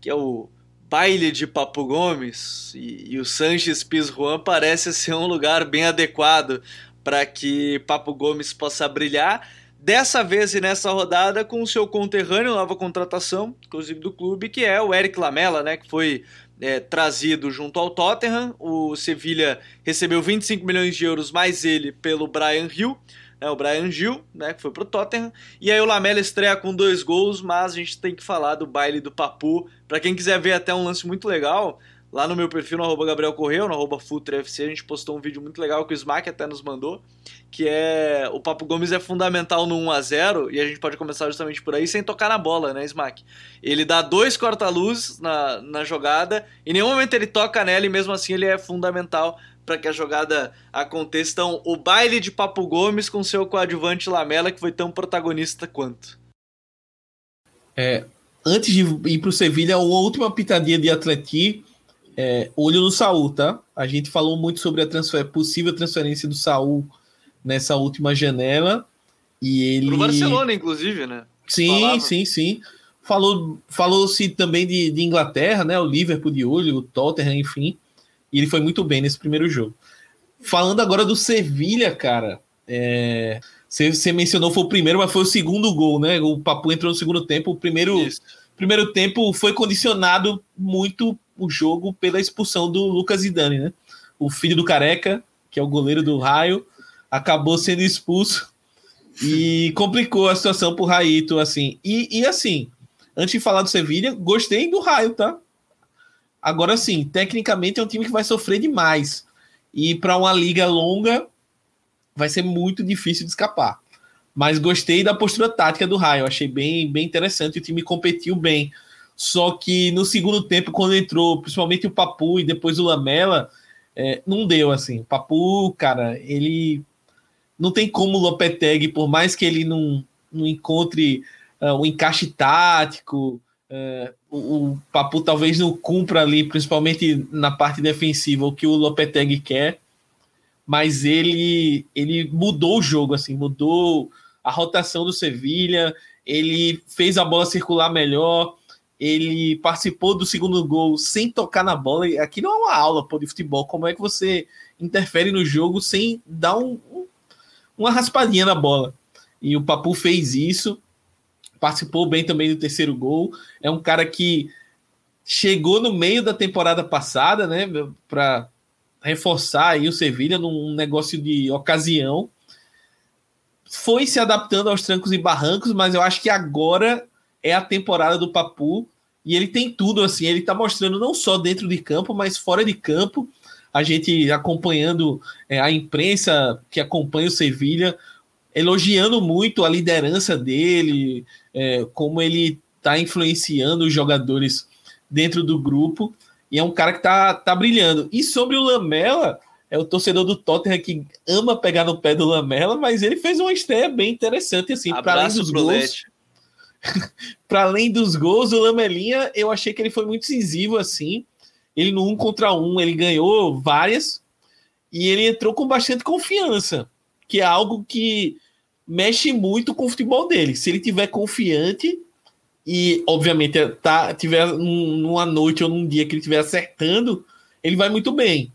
que é o baile de Papo Gomes, e, e o Sanches Pizjuan parece ser um lugar bem adequado para que Papo Gomes possa brilhar. Dessa vez e nessa rodada com o seu conterrâneo, nova contratação, inclusive do clube, que é o Eric Lamela, né, que foi é, trazido junto ao Tottenham. O Sevilha recebeu 25 milhões de euros mais ele pelo Brian Hill, né, o Brian Gil, né, que foi pro Tottenham. E aí o Lamela estreia com dois gols, mas a gente tem que falar do baile do Papu. Para quem quiser ver até um lance muito legal, Lá no meu perfil, no arroba Gabriel no arroba a gente postou um vídeo muito legal que o Smack até nos mandou, que é o Papo Gomes é fundamental no 1x0, e a gente pode começar justamente por aí, sem tocar na bola, né, Smack? Ele dá dois corta-luz na, na jogada, em nenhum momento ele toca nela, e mesmo assim ele é fundamental para que a jogada aconteça. Então, o baile de Papo Gomes com seu coadjuvante Lamela, que foi tão protagonista quanto. É, antes de ir para o Sevilha, uma última pitadinha de Atleti é, olho no Saul, tá? A gente falou muito sobre a transfer, possível transferência do Saul nessa última janela. E ele. Pro Barcelona, inclusive, né? Sim, Falava. sim, sim. Falou, falou-se também de, de, Inglaterra, né? O Liverpool de olho, o Tottenham, enfim. E ele foi muito bem nesse primeiro jogo. Falando agora do Sevilha, cara. É, você, você, mencionou foi o primeiro, mas foi o segundo gol, né? O Papu entrou no segundo tempo. O primeiro, primeiro tempo foi condicionado muito o jogo pela expulsão do Lucas Zidane, né? O filho do Careca, que é o goleiro do Raio, acabou sendo expulso e <laughs> complicou a situação pro Raito, assim. E, e assim, antes de falar do Sevilha, gostei do Raio, tá? Agora sim, tecnicamente é um time que vai sofrer demais. E para uma liga longa vai ser muito difícil de escapar. Mas gostei da postura tática do Raio, achei bem, bem interessante. O time competiu bem. Só que no segundo tempo, quando entrou, principalmente o Papu e depois o Lamela, é, não deu assim. O Papu, cara, ele não tem como o Lopetegui, por mais que ele não, não encontre uh, um encaixe tático, uh, o, o, Papu talvez não cumpra ali, principalmente na parte defensiva, o que o Lopetegui quer, mas ele, ele mudou o jogo, assim, mudou a rotação do Sevilha, ele fez a bola circular melhor, ele participou do segundo gol sem tocar na bola. Aqui não é uma aula pô, de futebol. Como é que você interfere no jogo sem dar um, um, uma raspadinha na bola? E o Papu fez isso, participou bem também do terceiro gol. É um cara que chegou no meio da temporada passada, né, para reforçar aí o Sevilha num negócio de ocasião. Foi se adaptando aos trancos e barrancos, mas eu acho que agora é a temporada do Papu e ele tem tudo assim, ele tá mostrando não só dentro de campo, mas fora de campo. A gente acompanhando é, a imprensa que acompanha o Sevilha, elogiando muito a liderança dele, é, como ele está influenciando os jogadores dentro do grupo. E é um cara que tá, tá brilhando. E sobre o Lamela, é o torcedor do Tottenham que ama pegar no pé do Lamela, mas ele fez uma estreia bem interessante, assim, para além dos gols. <laughs> para além dos gols, o Lamelinha, eu achei que ele foi muito incisivo, assim. Ele no um contra um, ele ganhou várias e ele entrou com bastante confiança, que é algo que mexe muito com o futebol dele. Se ele tiver confiante, e obviamente tá, tiver numa noite ou num dia que ele estiver acertando, ele vai muito bem.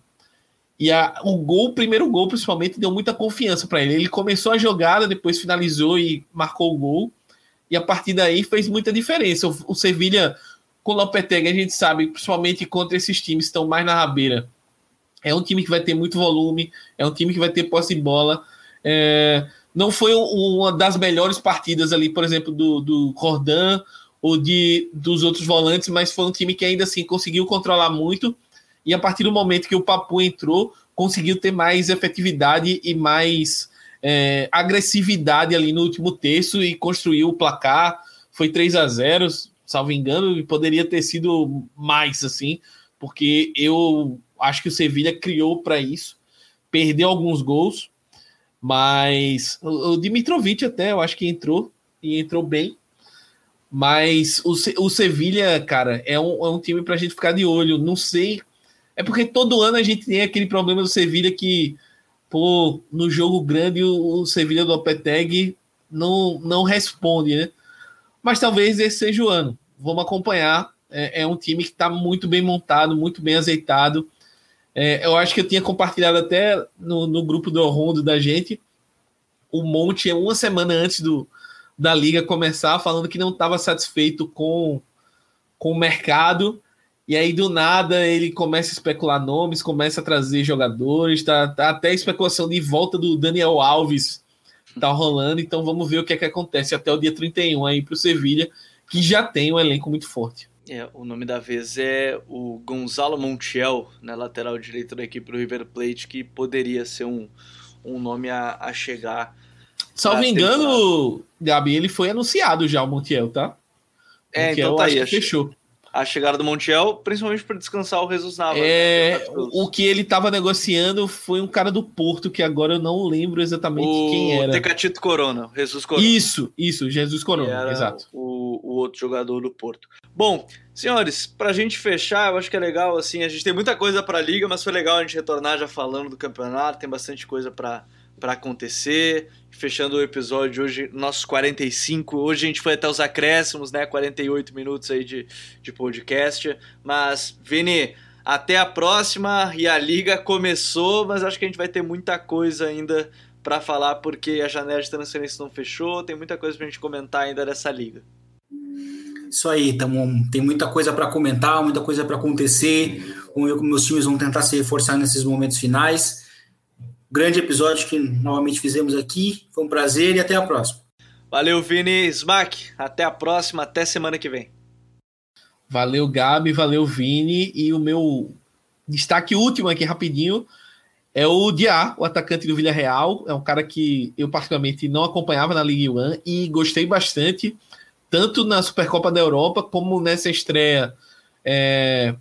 E a, o gol, o primeiro gol, principalmente, deu muita confiança para ele. Ele começou a jogada, depois finalizou e marcou o gol. E a partir daí fez muita diferença. O, o Sevilha, com o Lopetegui, a gente sabe, principalmente contra esses times que estão mais na rabeira, é um time que vai ter muito volume, é um time que vai ter posse de bola. É, não foi uma das melhores partidas ali, por exemplo, do, do Cordan ou de, dos outros volantes, mas foi um time que ainda assim conseguiu controlar muito. E a partir do momento que o Papu entrou, conseguiu ter mais efetividade e mais é, agressividade ali no último terço e construiu o placar. Foi 3 a 0 salvo engano, e poderia ter sido mais assim, porque eu acho que o Sevilha criou para isso, perdeu alguns gols, mas o, Dimitrovic até eu acho que entrou e entrou bem. Mas o, o Sevilha, cara, é um, é um time para a gente ficar de olho. Não sei. É porque todo ano a gente tem aquele problema do Sevilha que, pô, no jogo grande o, o Sevilha do Opeteg não, não responde, né? Mas talvez esse seja o ano. Vamos acompanhar. É, é um time que está muito bem montado, muito bem azeitado. É, eu acho que eu tinha compartilhado até no, no grupo do Rondo da gente o Monte uma semana antes do, da liga começar, falando que não estava satisfeito com, com o mercado. E aí, do nada, ele começa a especular nomes, começa a trazer jogadores, tá, tá até especulação de volta do Daniel Alves tá rolando. Então vamos ver o que é que acontece até o dia 31 aí para o Sevilha, que já tem um elenco muito forte. É, o nome da vez é o Gonzalo Montiel, né, lateral direito da equipe do River Plate, que poderia ser um, um nome a, a chegar. Salvo engano, Gabi, ele foi anunciado já, o Montiel, tá? É, Montiel, então tá aí. Fechou a chegada do Montiel, principalmente para descansar o Jesus Navas. Né, é, né? o que ele estava negociando foi um cara do Porto, que agora eu não lembro exatamente o quem era. Tecatito Corona, Jesus Corona. Isso, isso, Jesus Corona, exato. O, o outro jogador do Porto. Bom, senhores, para a gente fechar, eu acho que é legal, assim, a gente tem muita coisa para a liga, mas foi legal a gente retornar já falando do campeonato, tem bastante coisa para para acontecer. Fechando o episódio hoje, nossos 45. Hoje a gente foi até os acréscimos, né? 48 minutos aí de, de podcast. Mas, Vini, até a próxima. E a liga começou, mas acho que a gente vai ter muita coisa ainda para falar, porque a janela de transferência não fechou. Tem muita coisa pra gente comentar ainda dessa liga. Isso aí, tamo, tem muita coisa para comentar, muita coisa para acontecer. Como eu, meus times vão tentar se reforçar nesses momentos finais grande episódio que novamente fizemos aqui. Foi um prazer e até a próxima. Valeu, Vini Smack. Até a próxima, até semana que vem. Valeu, Gabi, valeu, Vini. E o meu destaque último aqui, rapidinho, é o Diá, o atacante do Villarreal. É um cara que eu, particularmente, não acompanhava na Ligue 1 e gostei bastante, tanto na Supercopa da Europa como nessa estreia é,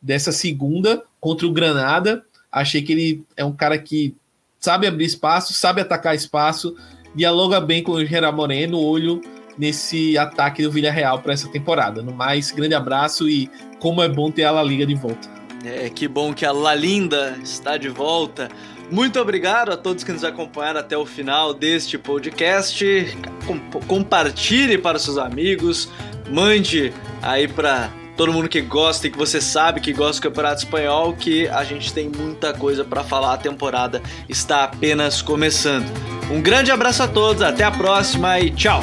dessa segunda contra o Granada. Achei que ele é um cara que sabe abrir espaço, sabe atacar espaço, dialoga bem com o Gerard Moreno, olho nesse ataque do Villarreal para essa temporada. No mais, grande abraço e como é bom ter a La Liga de volta. É, que bom que a La Linda está de volta. Muito obrigado a todos que nos acompanharam até o final deste podcast. Compartilhe para seus amigos, mande aí para todo mundo que gosta e que você sabe que gosta do Campeonato Espanhol, que a gente tem muita coisa para falar. A temporada está apenas começando. Um grande abraço a todos, até a próxima e tchau!